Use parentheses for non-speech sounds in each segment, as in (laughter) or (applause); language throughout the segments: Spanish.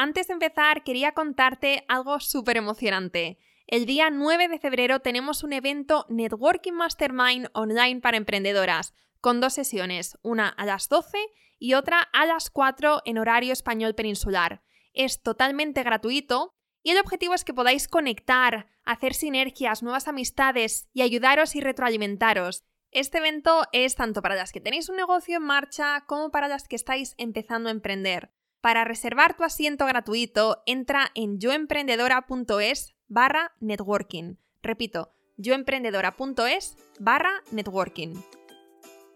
Antes de empezar, quería contarte algo súper emocionante. El día 9 de febrero tenemos un evento Networking Mastermind online para emprendedoras, con dos sesiones, una a las 12 y otra a las 4 en horario español peninsular. Es totalmente gratuito y el objetivo es que podáis conectar, hacer sinergias, nuevas amistades y ayudaros y retroalimentaros. Este evento es tanto para las que tenéis un negocio en marcha como para las que estáis empezando a emprender. Para reservar tu asiento gratuito, entra en yoemprendedora.es barra networking. Repito, yoemprendedora.es barra networking.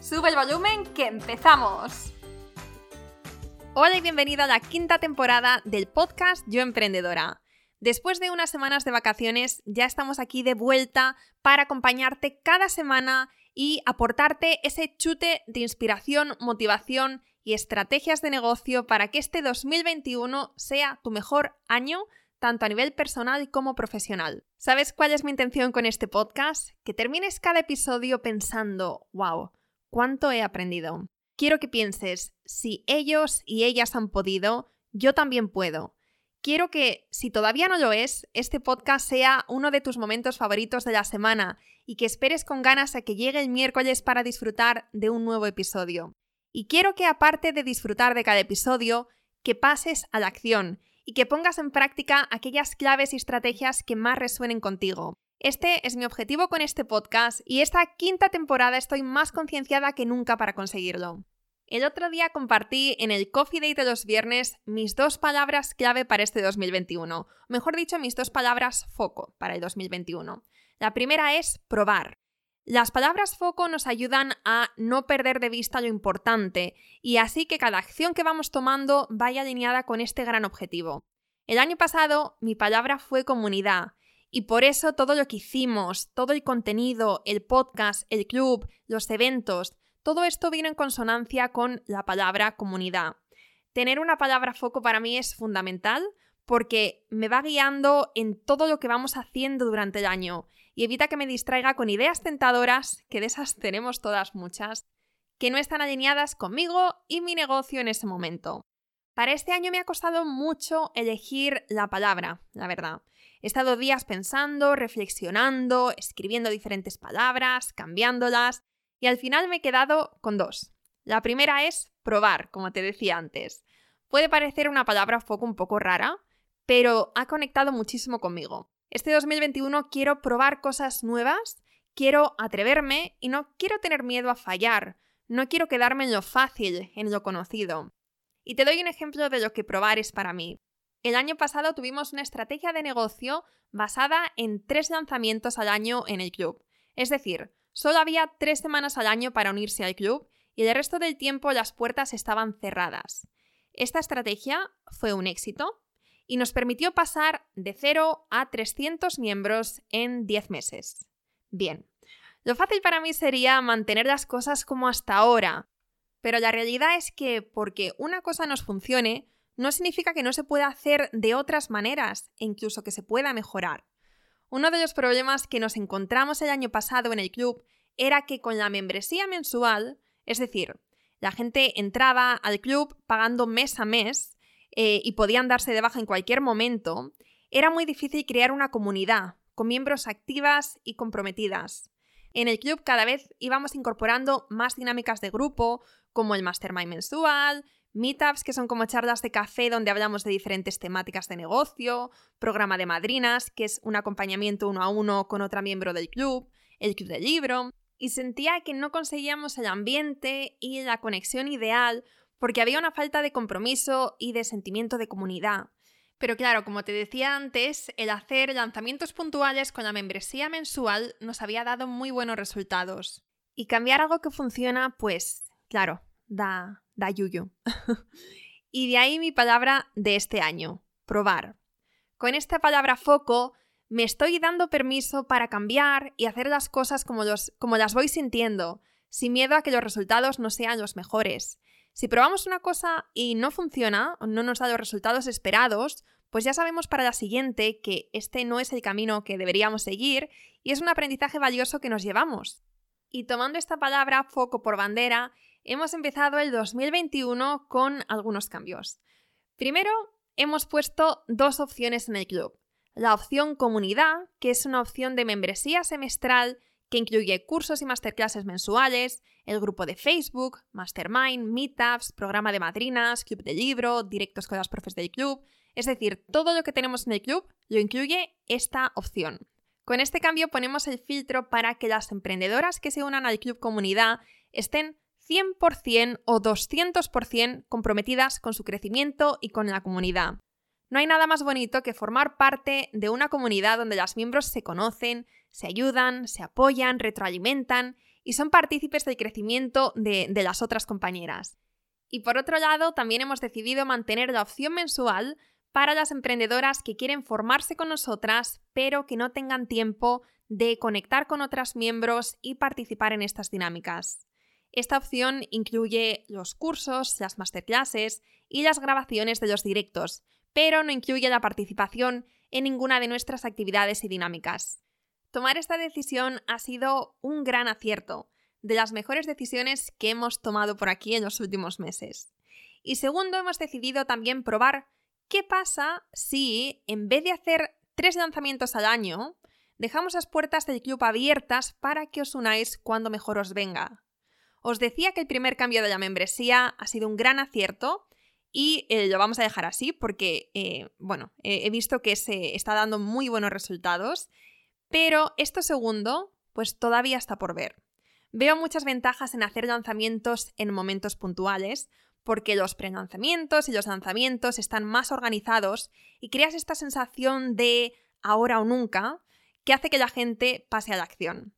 Sube el volumen que empezamos. Hola y bienvenida a la quinta temporada del podcast Yo Emprendedora. Después de unas semanas de vacaciones, ya estamos aquí de vuelta para acompañarte cada semana y aportarte ese chute de inspiración, motivación y estrategias de negocio para que este 2021 sea tu mejor año, tanto a nivel personal como profesional. ¿Sabes cuál es mi intención con este podcast? Que termines cada episodio pensando, wow, ¿cuánto he aprendido? quiero que pienses, si ellos y ellas han podido, yo también puedo. Quiero que, si todavía no lo es, este podcast sea uno de tus momentos favoritos de la semana y que esperes con ganas a que llegue el miércoles para disfrutar de un nuevo episodio. Y quiero que, aparte de disfrutar de cada episodio, que pases a la acción y que pongas en práctica aquellas claves y estrategias que más resuenen contigo. Este es mi objetivo con este podcast y esta quinta temporada estoy más concienciada que nunca para conseguirlo. El otro día compartí en el Coffee Date de los viernes mis dos palabras clave para este 2021, mejor dicho, mis dos palabras foco para el 2021. La primera es probar. Las palabras foco nos ayudan a no perder de vista lo importante y así que cada acción que vamos tomando vaya alineada con este gran objetivo. El año pasado mi palabra fue comunidad y por eso todo lo que hicimos, todo el contenido, el podcast, el club, los eventos, todo esto viene en consonancia con la palabra comunidad. Tener una palabra foco para mí es fundamental porque me va guiando en todo lo que vamos haciendo durante el año y evita que me distraiga con ideas tentadoras, que de esas tenemos todas muchas, que no están alineadas conmigo y mi negocio en ese momento. Para este año me ha costado mucho elegir la palabra, la verdad. He estado días pensando, reflexionando, escribiendo diferentes palabras, cambiándolas, y al final me he quedado con dos. La primera es probar, como te decía antes. Puede parecer una palabra un poco rara, pero ha conectado muchísimo conmigo. Este 2021 quiero probar cosas nuevas, quiero atreverme y no quiero tener miedo a fallar, no quiero quedarme en lo fácil, en lo conocido. Y te doy un ejemplo de lo que probar es para mí. El año pasado tuvimos una estrategia de negocio basada en tres lanzamientos al año en el club. Es decir, Solo había tres semanas al año para unirse al club y el resto del tiempo las puertas estaban cerradas. Esta estrategia fue un éxito y nos permitió pasar de 0 a 300 miembros en 10 meses. Bien, lo fácil para mí sería mantener las cosas como hasta ahora, pero la realidad es que porque una cosa nos funcione, no significa que no se pueda hacer de otras maneras e incluso que se pueda mejorar. Uno de los problemas que nos encontramos el año pasado en el club era que con la membresía mensual, es decir, la gente entraba al club pagando mes a mes eh, y podían darse de baja en cualquier momento, era muy difícil crear una comunidad con miembros activas y comprometidas. En el club cada vez íbamos incorporando más dinámicas de grupo, como el mastermind mensual, meetups que son como charlas de café donde hablamos de diferentes temáticas de negocio, programa de madrinas, que es un acompañamiento uno a uno con otra miembro del club, el club del libro. y sentía que no conseguíamos el ambiente y la conexión ideal porque había una falta de compromiso y de sentimiento de comunidad. Pero claro, como te decía antes, el hacer lanzamientos puntuales con la membresía mensual nos había dado muy buenos resultados. Y cambiar algo que funciona, pues, claro, da, da yuyu. (laughs) y de ahí mi palabra de este año, probar. Con esta palabra foco me estoy dando permiso para cambiar y hacer las cosas como, como las voy sintiendo, sin miedo a que los resultados no sean los mejores. Si probamos una cosa y no funciona o no nos da los resultados esperados, pues ya sabemos para la siguiente que este no es el camino que deberíamos seguir y es un aprendizaje valioso que nos llevamos. Y tomando esta palabra foco por bandera, hemos empezado el 2021 con algunos cambios. Primero, hemos puesto dos opciones en el club. La opción comunidad, que es una opción de membresía semestral que incluye cursos y masterclasses mensuales, el grupo de Facebook, Mastermind, Meetups, programa de madrinas, club de libro, directos con las profes del club. Es decir, todo lo que tenemos en el club lo incluye esta opción. Con este cambio ponemos el filtro para que las emprendedoras que se unan al club comunidad estén 100% o 200% comprometidas con su crecimiento y con la comunidad. No hay nada más bonito que formar parte de una comunidad donde los miembros se conocen, se ayudan, se apoyan, retroalimentan y son partícipes del crecimiento de, de las otras compañeras. Y por otro lado, también hemos decidido mantener la opción mensual para las emprendedoras que quieren formarse con nosotras, pero que no tengan tiempo de conectar con otras miembros y participar en estas dinámicas. Esta opción incluye los cursos, las masterclasses y las grabaciones de los directos, pero no incluye la participación en ninguna de nuestras actividades y dinámicas. Tomar esta decisión ha sido un gran acierto, de las mejores decisiones que hemos tomado por aquí en los últimos meses. Y segundo, hemos decidido también probar qué pasa si, en vez de hacer tres lanzamientos al año, dejamos las puertas del club abiertas para que os unáis cuando mejor os venga. Os decía que el primer cambio de la membresía ha sido un gran acierto y eh, lo vamos a dejar así porque, eh, bueno, he visto que se está dando muy buenos resultados, pero esto segundo, pues todavía está por ver. Veo muchas ventajas en hacer lanzamientos en momentos puntuales, porque los prelanzamientos y los lanzamientos están más organizados y creas esta sensación de ahora o nunca que hace que la gente pase a la acción.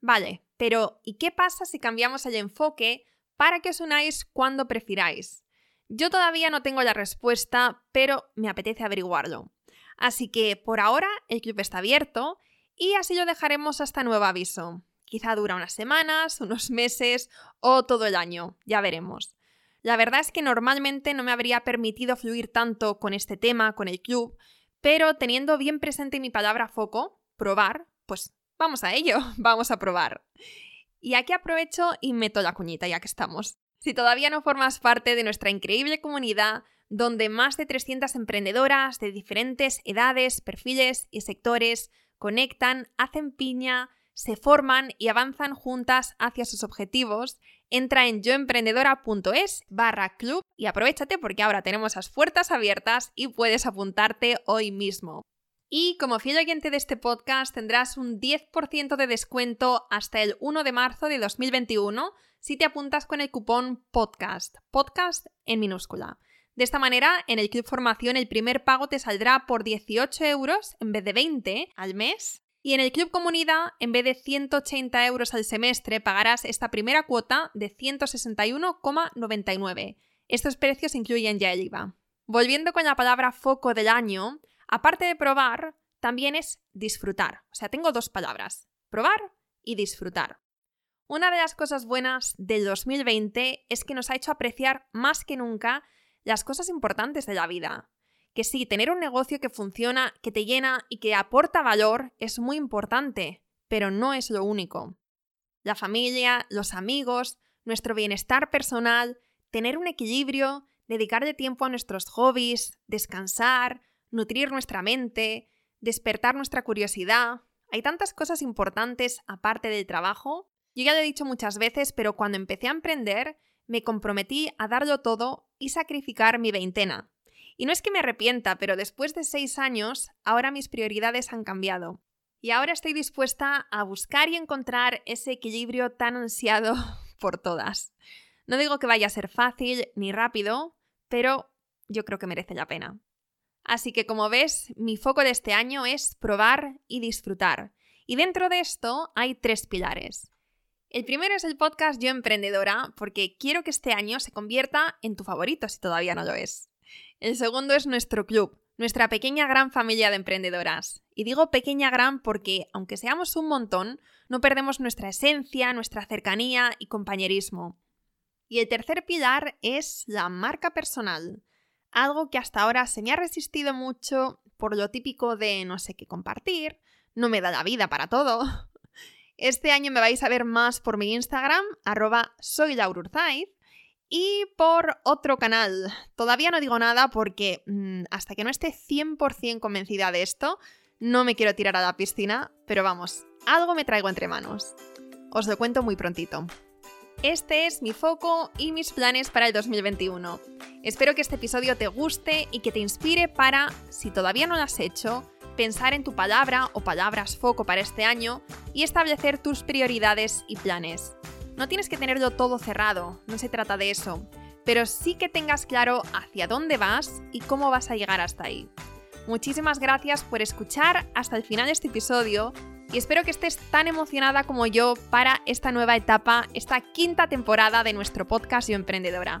Vale, pero ¿y qué pasa si cambiamos el enfoque para que os unáis cuando prefiráis? Yo todavía no tengo la respuesta, pero me apetece averiguarlo. Así que por ahora el club está abierto y así lo dejaremos hasta nuevo aviso. Quizá dura unas semanas, unos meses o todo el año, ya veremos. La verdad es que normalmente no me habría permitido fluir tanto con este tema, con el club, pero teniendo bien presente mi palabra foco, probar, pues vamos a ello, (laughs) vamos a probar. Y aquí aprovecho y meto la cuñita ya que estamos. Si todavía no formas parte de nuestra increíble comunidad, donde más de 300 emprendedoras de diferentes edades, perfiles y sectores conectan, hacen piña, se forman y avanzan juntas hacia sus objetivos, entra en yoemprendedora.es barra club y aprovechate porque ahora tenemos las puertas abiertas y puedes apuntarte hoy mismo. Y como fiel oyente de este podcast tendrás un 10% de descuento hasta el 1 de marzo de 2021 si te apuntas con el cupón podcast, podcast en minúscula. De esta manera, en el Club Formación el primer pago te saldrá por 18 euros en vez de 20 al mes. Y en el Club Comunidad, en vez de 180 euros al semestre, pagarás esta primera cuota de 161,99. Estos precios incluyen ya el IVA. Volviendo con la palabra foco del año, Aparte de probar, también es disfrutar. O sea, tengo dos palabras, probar y disfrutar. Una de las cosas buenas del 2020 es que nos ha hecho apreciar más que nunca las cosas importantes de la vida. Que sí, tener un negocio que funciona, que te llena y que aporta valor es muy importante, pero no es lo único. La familia, los amigos, nuestro bienestar personal, tener un equilibrio, dedicarle tiempo a nuestros hobbies, descansar, nutrir nuestra mente, despertar nuestra curiosidad. Hay tantas cosas importantes aparte del trabajo. Yo ya lo he dicho muchas veces, pero cuando empecé a emprender, me comprometí a darlo todo y sacrificar mi veintena. Y no es que me arrepienta, pero después de seis años, ahora mis prioridades han cambiado. Y ahora estoy dispuesta a buscar y encontrar ese equilibrio tan ansiado (laughs) por todas. No digo que vaya a ser fácil ni rápido, pero yo creo que merece la pena. Así que como ves, mi foco de este año es probar y disfrutar. Y dentro de esto hay tres pilares. El primero es el podcast Yo Emprendedora, porque quiero que este año se convierta en tu favorito si todavía no lo es. El segundo es nuestro club, nuestra pequeña gran familia de emprendedoras. Y digo pequeña gran porque, aunque seamos un montón, no perdemos nuestra esencia, nuestra cercanía y compañerismo. Y el tercer pilar es la marca personal, algo que hasta ahora se me ha resistido mucho por lo típico de no sé qué compartir, no me da la vida para todo. Este año me vais a ver más por mi Instagram, arroba soy y por otro canal. Todavía no digo nada porque mm, hasta que no esté 100% convencida de esto, no me quiero tirar a la piscina, pero vamos, algo me traigo entre manos. Os lo cuento muy prontito. Este es mi foco y mis planes para el 2021. Espero que este episodio te guste y que te inspire para, si todavía no lo has hecho, pensar en tu palabra o palabras foco para este año y establecer tus prioridades y planes. No tienes que tenerlo todo cerrado, no se trata de eso, pero sí que tengas claro hacia dónde vas y cómo vas a llegar hasta ahí. Muchísimas gracias por escuchar hasta el final de este episodio y espero que estés tan emocionada como yo para esta nueva etapa, esta quinta temporada de nuestro podcast Yo Emprendedora.